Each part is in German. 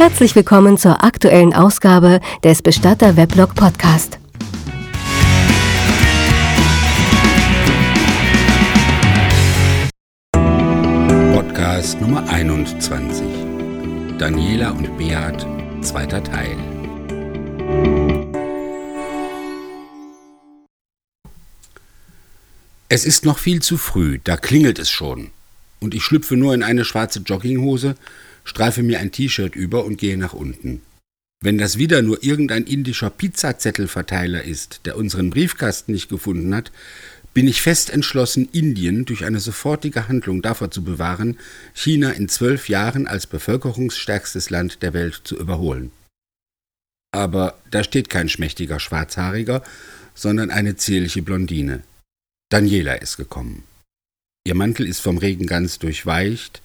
Herzlich willkommen zur aktuellen Ausgabe des Bestatter Weblog Podcast. Podcast Nummer 21. Daniela und Beat, zweiter Teil. Es ist noch viel zu früh, da klingelt es schon. Und ich schlüpfe nur in eine schwarze Jogginghose, streife mir ein T-Shirt über und gehe nach unten. Wenn das wieder nur irgendein indischer Pizzazettelverteiler ist, der unseren Briefkasten nicht gefunden hat, bin ich fest entschlossen, Indien durch eine sofortige Handlung davor zu bewahren, China in zwölf Jahren als bevölkerungsstärkstes Land der Welt zu überholen. Aber da steht kein schmächtiger Schwarzhaariger, sondern eine zierliche Blondine. Daniela ist gekommen. Ihr Mantel ist vom Regen ganz durchweicht,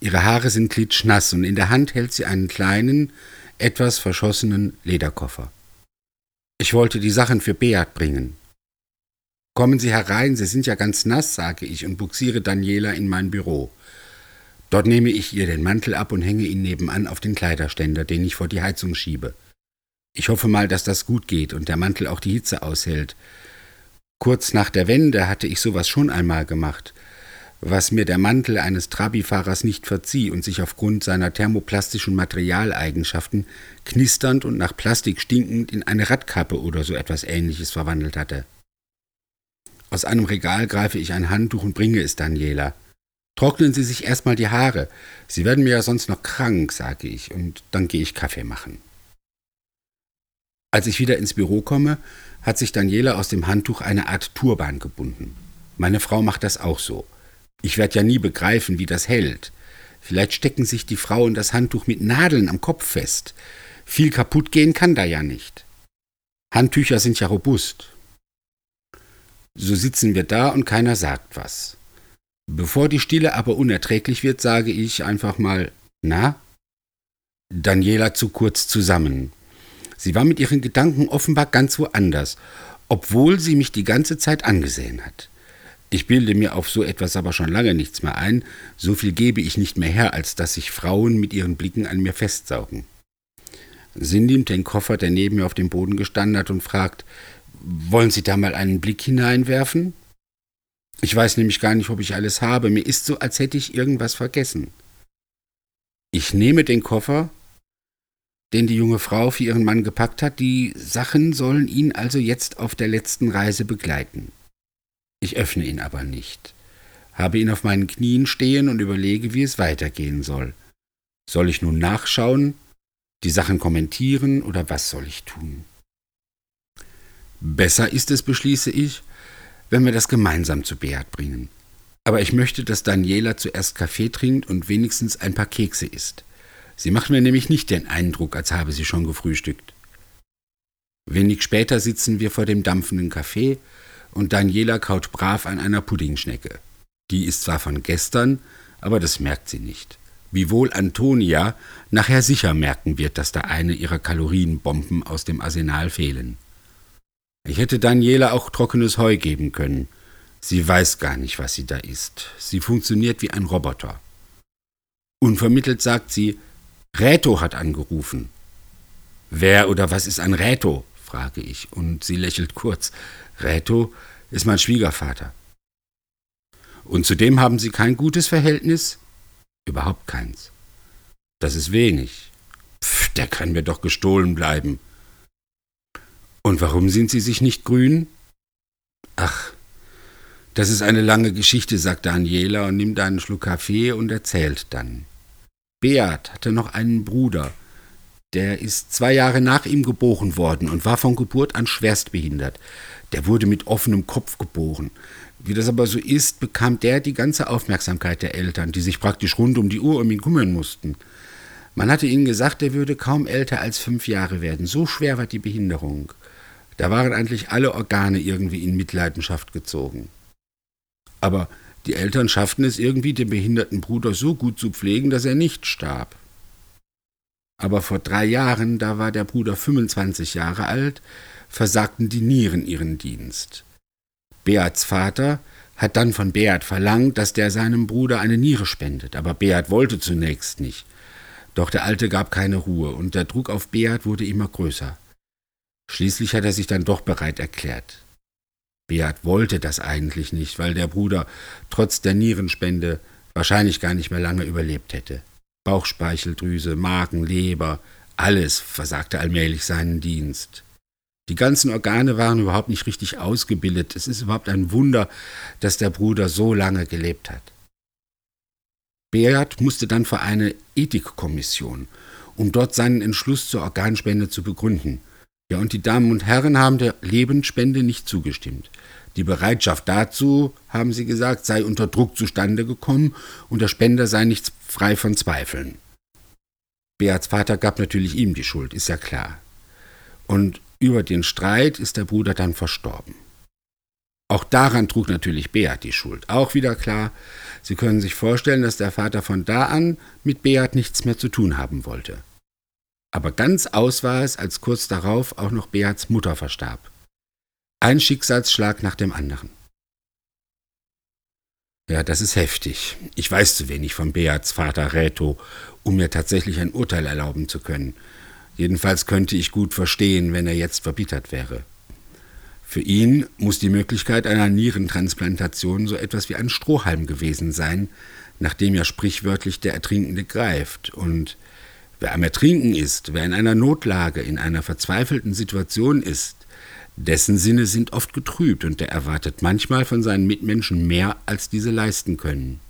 ihre Haare sind klitschnass und in der Hand hält sie einen kleinen, etwas verschossenen Lederkoffer. Ich wollte die Sachen für Beat bringen. Kommen Sie herein, Sie sind ja ganz nass, sage ich und buxiere Daniela in mein Büro. Dort nehme ich ihr den Mantel ab und hänge ihn nebenan auf den Kleiderständer, den ich vor die Heizung schiebe. Ich hoffe mal, dass das gut geht und der Mantel auch die Hitze aushält. Kurz nach der Wende hatte ich sowas schon einmal gemacht, was mir der Mantel eines Trabi-Fahrers nicht verzieh und sich aufgrund seiner thermoplastischen Materialeigenschaften knisternd und nach Plastik stinkend in eine Radkappe oder so etwas ähnliches verwandelt hatte. Aus einem Regal greife ich ein Handtuch und bringe es Daniela. Trocknen Sie sich erstmal die Haare. Sie werden mir ja sonst noch krank, sage ich, und dann gehe ich Kaffee machen. Als ich wieder ins Büro komme, hat sich Daniela aus dem Handtuch eine Art Turban gebunden. Meine Frau macht das auch so. Ich werde ja nie begreifen, wie das hält. Vielleicht stecken sich die Frauen das Handtuch mit Nadeln am Kopf fest. Viel kaputt gehen kann da ja nicht. Handtücher sind ja robust. So sitzen wir da und keiner sagt was. Bevor die Stille aber unerträglich wird, sage ich einfach mal, na? Daniela zu kurz zusammen. Sie war mit ihren Gedanken offenbar ganz woanders, obwohl sie mich die ganze Zeit angesehen hat. Ich bilde mir auf so etwas aber schon lange nichts mehr ein, so viel gebe ich nicht mehr her, als dass sich Frauen mit ihren Blicken an mir festsaugen. Sie nimmt den Koffer, der neben mir auf dem Boden gestanden hat, und fragt, wollen Sie da mal einen Blick hineinwerfen? Ich weiß nämlich gar nicht, ob ich alles habe. Mir ist so, als hätte ich irgendwas vergessen. Ich nehme den Koffer, den die junge Frau für ihren Mann gepackt hat. Die Sachen sollen ihn also jetzt auf der letzten Reise begleiten. Ich öffne ihn aber nicht, habe ihn auf meinen Knien stehen und überlege, wie es weitergehen soll. Soll ich nun nachschauen, die Sachen kommentieren oder was soll ich tun? Besser ist es, beschließe ich, wenn wir das gemeinsam zu Beat bringen. Aber ich möchte, dass Daniela zuerst Kaffee trinkt und wenigstens ein paar Kekse isst. Sie macht mir nämlich nicht den Eindruck, als habe sie schon gefrühstückt. Wenig später sitzen wir vor dem dampfenden Kaffee und Daniela kaut brav an einer Puddingschnecke. Die ist zwar von gestern, aber das merkt sie nicht. Wiewohl Antonia nachher sicher merken wird, dass da eine ihrer Kalorienbomben aus dem Arsenal fehlen. Ich hätte Daniela auch trockenes Heu geben können. Sie weiß gar nicht, was sie da isst. Sie funktioniert wie ein Roboter. Unvermittelt sagt sie, Räto hat angerufen. Wer oder was ist ein Räto? frage ich, und sie lächelt kurz. Räto ist mein Schwiegervater. Und zudem haben Sie kein gutes Verhältnis? Überhaupt keins. Das ist wenig. Pff, der kann mir doch gestohlen bleiben. Und warum sind Sie sich nicht grün? Ach, das ist eine lange Geschichte, sagt Daniela und nimmt einen Schluck Kaffee und erzählt dann. Beat hatte noch einen Bruder. Der ist zwei Jahre nach ihm geboren worden und war von Geburt an schwerstbehindert. Der wurde mit offenem Kopf geboren. Wie das aber so ist, bekam der die ganze Aufmerksamkeit der Eltern, die sich praktisch rund um die Uhr um ihn kümmern mussten. Man hatte ihnen gesagt, er würde kaum älter als fünf Jahre werden. So schwer war die Behinderung. Da waren eigentlich alle Organe irgendwie in Mitleidenschaft gezogen. Aber die Eltern schafften es irgendwie, den behinderten Bruder so gut zu pflegen, dass er nicht starb. Aber vor drei Jahren, da war der Bruder 25 Jahre alt, versagten die Nieren ihren Dienst. Beats Vater hat dann von Beat verlangt, dass der seinem Bruder eine Niere spendet, aber Beat wollte zunächst nicht. Doch der Alte gab keine Ruhe und der Druck auf Beat wurde immer größer. Schließlich hat er sich dann doch bereit erklärt. Beat wollte das eigentlich nicht, weil der Bruder trotz der Nierenspende wahrscheinlich gar nicht mehr lange überlebt hätte. Bauchspeicheldrüse, Magen, Leber, alles versagte allmählich seinen Dienst. Die ganzen Organe waren überhaupt nicht richtig ausgebildet. Es ist überhaupt ein Wunder, dass der Bruder so lange gelebt hat. Beat musste dann vor eine Ethikkommission, um dort seinen Entschluss zur Organspende zu begründen. Ja, und die Damen und Herren haben der Lebensspende nicht zugestimmt. Die Bereitschaft dazu, haben sie gesagt, sei unter Druck zustande gekommen und der Spender sei nicht frei von Zweifeln. Beats Vater gab natürlich ihm die Schuld, ist ja klar. Und über den Streit ist der Bruder dann verstorben. Auch daran trug natürlich Beat die Schuld. Auch wieder klar, Sie können sich vorstellen, dass der Vater von da an mit Beat nichts mehr zu tun haben wollte. Aber ganz aus war es, als kurz darauf auch noch Beats Mutter verstarb. Ein Schicksalsschlag nach dem anderen. Ja, das ist heftig. Ich weiß zu wenig von Beats Vater Reto, um mir tatsächlich ein Urteil erlauben zu können. Jedenfalls könnte ich gut verstehen, wenn er jetzt verbittert wäre. Für ihn muss die Möglichkeit einer Nierentransplantation so etwas wie ein Strohhalm gewesen sein, nachdem ja sprichwörtlich der Ertrinkende greift. Und wer am Ertrinken ist, wer in einer Notlage, in einer verzweifelten Situation ist, dessen Sinne sind oft getrübt und der erwartet manchmal von seinen Mitmenschen mehr, als diese leisten können.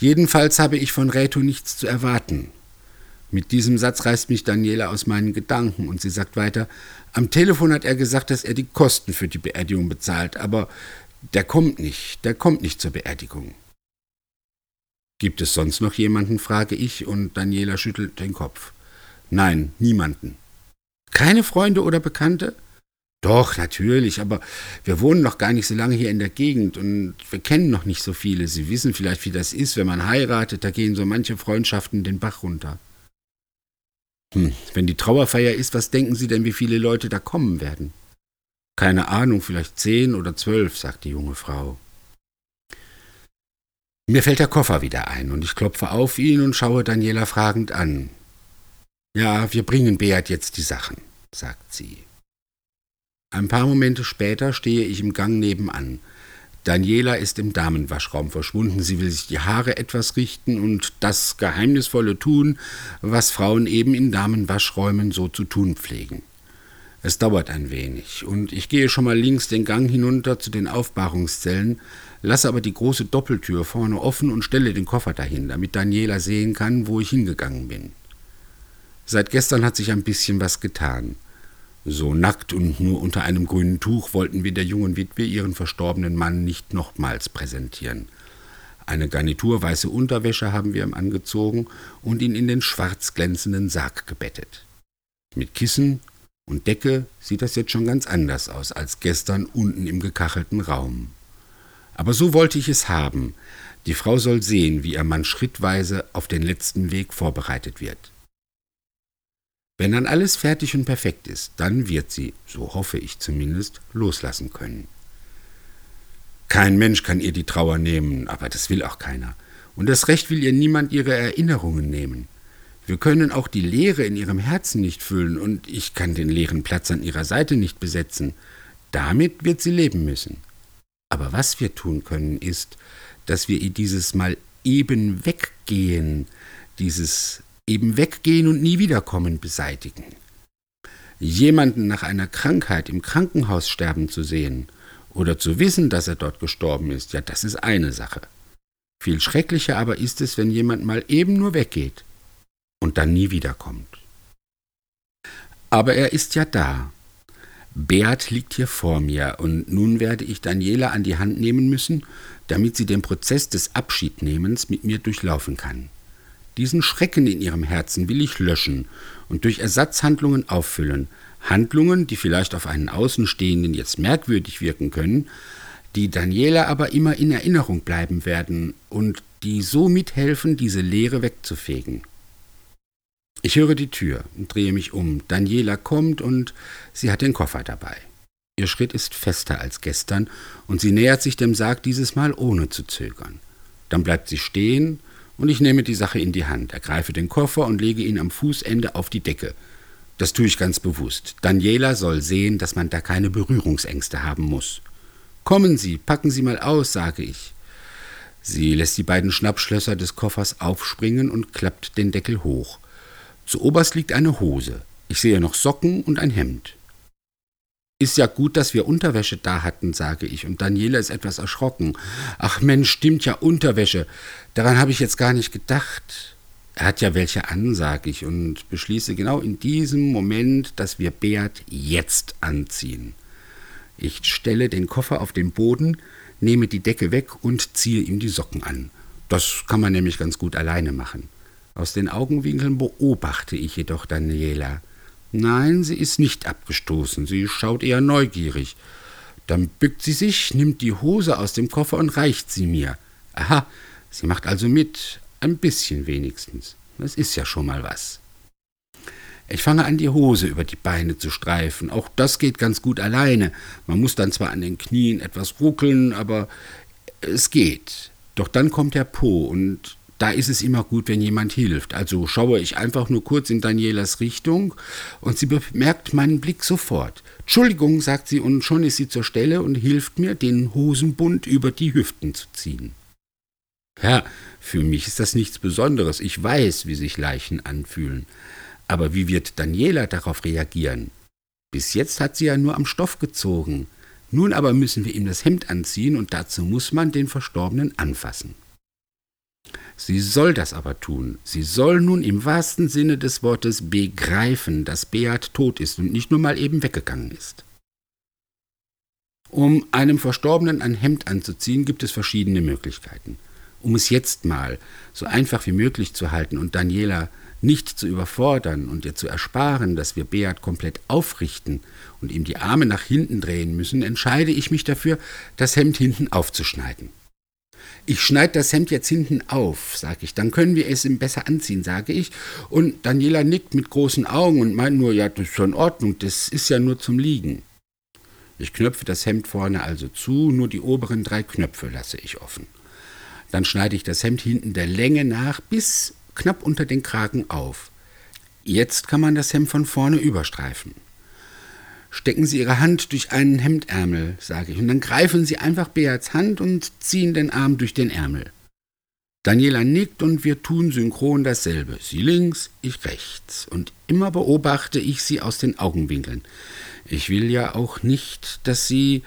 Jedenfalls habe ich von Reto nichts zu erwarten. Mit diesem Satz reißt mich Daniela aus meinen Gedanken und sie sagt weiter, am Telefon hat er gesagt, dass er die Kosten für die Beerdigung bezahlt, aber der kommt nicht, der kommt nicht zur Beerdigung. Gibt es sonst noch jemanden, frage ich, und Daniela schüttelt den Kopf. Nein, niemanden. Keine Freunde oder Bekannte? Doch, natürlich, aber wir wohnen noch gar nicht so lange hier in der Gegend und wir kennen noch nicht so viele. Sie wissen vielleicht, wie das ist, wenn man heiratet, da gehen so manche Freundschaften den Bach runter. Hm, wenn die Trauerfeier ist, was denken Sie denn, wie viele Leute da kommen werden? Keine Ahnung, vielleicht zehn oder zwölf, sagt die junge Frau. Mir fällt der Koffer wieder ein und ich klopfe auf ihn und schaue Daniela fragend an. Ja, wir bringen Beat jetzt die Sachen, sagt sie. Ein paar Momente später stehe ich im Gang nebenan. Daniela ist im Damenwaschraum verschwunden. Sie will sich die Haare etwas richten und das Geheimnisvolle tun, was Frauen eben in Damenwaschräumen so zu tun pflegen. Es dauert ein wenig, und ich gehe schon mal links den Gang hinunter zu den Aufbahrungszellen, lasse aber die große Doppeltür vorne offen und stelle den Koffer dahin, damit Daniela sehen kann, wo ich hingegangen bin. Seit gestern hat sich ein bisschen was getan. So nackt und nur unter einem grünen Tuch wollten wir der jungen Witwe ihren verstorbenen Mann nicht nochmals präsentieren. Eine Garnitur weiße Unterwäsche haben wir ihm angezogen und ihn in den schwarz glänzenden Sarg gebettet. Mit Kissen und Decke sieht das jetzt schon ganz anders aus als gestern unten im gekachelten Raum. Aber so wollte ich es haben. Die Frau soll sehen, wie ihr Mann schrittweise auf den letzten Weg vorbereitet wird. Wenn dann alles fertig und perfekt ist, dann wird sie, so hoffe ich zumindest, loslassen können. Kein Mensch kann ihr die Trauer nehmen, aber das will auch keiner. Und das Recht will ihr niemand ihre Erinnerungen nehmen. Wir können auch die Leere in ihrem Herzen nicht füllen, und ich kann den leeren Platz an ihrer Seite nicht besetzen. Damit wird sie leben müssen. Aber was wir tun können, ist, dass wir ihr dieses Mal eben weggehen, dieses eben weggehen und nie wiederkommen beseitigen. Jemanden nach einer Krankheit im Krankenhaus sterben zu sehen oder zu wissen, dass er dort gestorben ist, ja, das ist eine Sache. Viel schrecklicher aber ist es, wenn jemand mal eben nur weggeht und dann nie wiederkommt. Aber er ist ja da. Beat liegt hier vor mir, und nun werde ich Daniela an die Hand nehmen müssen, damit sie den Prozess des Abschiednehmens mit mir durchlaufen kann. Diesen Schrecken in ihrem Herzen will ich löschen und durch Ersatzhandlungen auffüllen. Handlungen, die vielleicht auf einen Außenstehenden jetzt merkwürdig wirken können, die Daniela aber immer in Erinnerung bleiben werden und die so mithelfen, diese Leere wegzufegen. Ich höre die Tür und drehe mich um. Daniela kommt und sie hat den Koffer dabei. Ihr Schritt ist fester als gestern und sie nähert sich dem Sarg dieses Mal ohne zu zögern. Dann bleibt sie stehen Und ich nehme die Sache in die Hand, ergreife den Koffer und lege ihn am Fußende auf die Decke. Das tue ich ganz bewusst. Daniela soll sehen, dass man da keine Berührungsängste haben muss. Kommen Sie, packen Sie mal aus, sage ich. Sie lässt die beiden Schnappschlösser des Koffers aufspringen und klappt den Deckel hoch. Zuoberst liegt eine Hose. Ich sehe noch Socken und ein Hemd. Ist ja gut, dass wir Unterwäsche da hatten, sage ich, und Daniela ist etwas erschrocken. Ach Mensch, stimmt ja Unterwäsche. Daran habe ich jetzt gar nicht gedacht. Er hat ja welche an, sage ich, und beschließe genau in diesem Moment, dass wir Beat jetzt anziehen. Ich stelle den Koffer auf den Boden, nehme die Decke weg und ziehe ihm die Socken an. Das kann man nämlich ganz gut alleine machen. Aus den Augenwinkeln beobachte ich jedoch Daniela. Nein, sie ist nicht abgestoßen, sie schaut eher neugierig. Dann bückt sie sich, nimmt die Hose aus dem Koffer und reicht sie mir. Aha, sie macht also mit, ein bisschen wenigstens. Das ist ja schon mal was. Ich fange an, die Hose über die Beine zu streifen. Auch das geht ganz gut alleine. Man muss dann zwar an den Knien etwas ruckeln, aber es geht. Doch dann kommt der Po und da ist es immer gut, wenn jemand hilft. Also schaue ich einfach nur kurz in Danielas Richtung und sie bemerkt meinen Blick sofort. Entschuldigung, sagt sie, und schon ist sie zur Stelle und hilft mir, den Hosenbund über die Hüften zu ziehen. Ja, für mich ist das nichts Besonderes. Ich weiß, wie sich Leichen anfühlen. Aber wie wird Daniela darauf reagieren? Bis jetzt hat sie ja nur am Stoff gezogen. Nun aber müssen wir ihm das Hemd anziehen und dazu muss man den Verstorbenen anfassen. Sie soll das aber tun. Sie soll nun im wahrsten Sinne des Wortes begreifen, dass Beat tot ist und nicht nur mal eben weggegangen ist. Um einem Verstorbenen ein Hemd anzuziehen, gibt es verschiedene Möglichkeiten. Um es jetzt mal so einfach wie möglich zu halten und Daniela nicht zu überfordern und ihr zu ersparen, dass wir Beat komplett aufrichten und ihm die Arme nach hinten drehen müssen, entscheide ich mich dafür, das Hemd hinten aufzuschneiden. Ich schneide das Hemd jetzt hinten auf, sage ich, dann können wir es ihm besser anziehen, sage ich. Und Daniela nickt mit großen Augen und meint nur, ja, das ist schon in Ordnung, das ist ja nur zum Liegen. Ich knöpfe das Hemd vorne also zu, nur die oberen drei Knöpfe lasse ich offen. Dann schneide ich das Hemd hinten der Länge nach bis knapp unter den Kragen auf. Jetzt kann man das Hemd von vorne überstreifen. Stecken Sie Ihre Hand durch einen Hemdärmel, sage ich, und dann greifen Sie einfach Beats Hand und ziehen den Arm durch den Ärmel. Daniela nickt und wir tun synchron dasselbe. Sie links, ich rechts. Und immer beobachte ich sie aus den Augenwinkeln. Ich will ja auch nicht, dass sie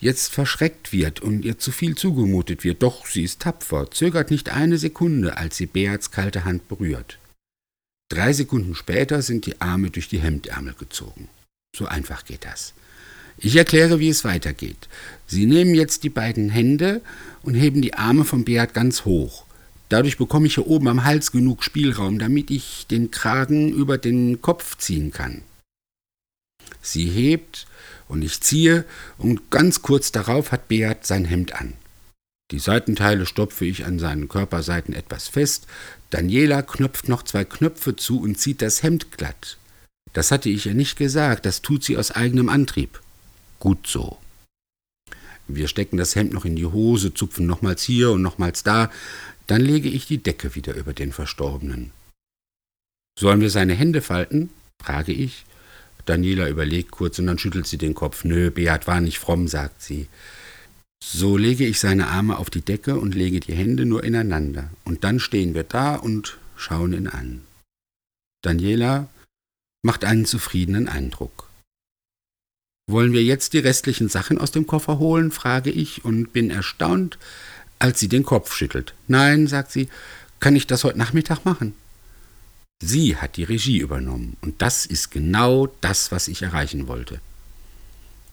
jetzt verschreckt wird und ihr zu viel zugemutet wird. Doch sie ist tapfer, zögert nicht eine Sekunde, als sie Beats kalte Hand berührt. Drei Sekunden später sind die Arme durch die Hemdärmel gezogen. So einfach geht das. Ich erkläre, wie es weitergeht. Sie nehmen jetzt die beiden Hände und heben die Arme von Beat ganz hoch. Dadurch bekomme ich hier oben am Hals genug Spielraum, damit ich den Kragen über den Kopf ziehen kann. Sie hebt und ich ziehe und ganz kurz darauf hat Beat sein Hemd an. Die Seitenteile stopfe ich an seinen Körperseiten etwas fest. Daniela knöpft noch zwei Knöpfe zu und zieht das Hemd glatt. Das hatte ich ihr nicht gesagt, das tut sie aus eigenem Antrieb. Gut so. Wir stecken das Hemd noch in die Hose, zupfen nochmals hier und nochmals da, dann lege ich die Decke wieder über den Verstorbenen. Sollen wir seine Hände falten? frage ich. Daniela überlegt kurz und dann schüttelt sie den Kopf. Nö, Beat war nicht fromm, sagt sie. So lege ich seine Arme auf die Decke und lege die Hände nur ineinander. Und dann stehen wir da und schauen ihn an. Daniela macht einen zufriedenen Eindruck. Wollen wir jetzt die restlichen Sachen aus dem Koffer holen? frage ich und bin erstaunt, als sie den Kopf schüttelt. Nein, sagt sie, kann ich das heute Nachmittag machen? Sie hat die Regie übernommen und das ist genau das, was ich erreichen wollte.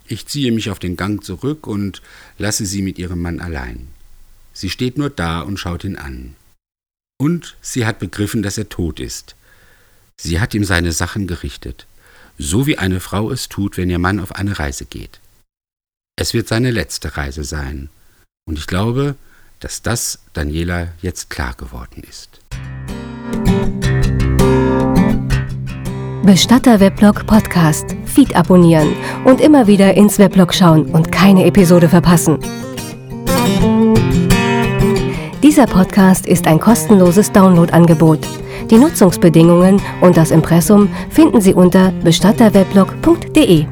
Ich ziehe mich auf den Gang zurück und lasse sie mit ihrem Mann allein. Sie steht nur da und schaut ihn an. Und sie hat begriffen, dass er tot ist. Sie hat ihm seine Sachen gerichtet, so wie eine Frau es tut, wenn ihr Mann auf eine Reise geht. Es wird seine letzte Reise sein, und ich glaube, dass das Daniela jetzt klar geworden ist. Bestatter Weblog Podcast. Feed abonnieren und immer wieder ins Weblog schauen und keine Episode verpassen. Dieser Podcast ist ein kostenloses Downloadangebot. Die Nutzungsbedingungen und das Impressum finden Sie unter bestatterweblog.de.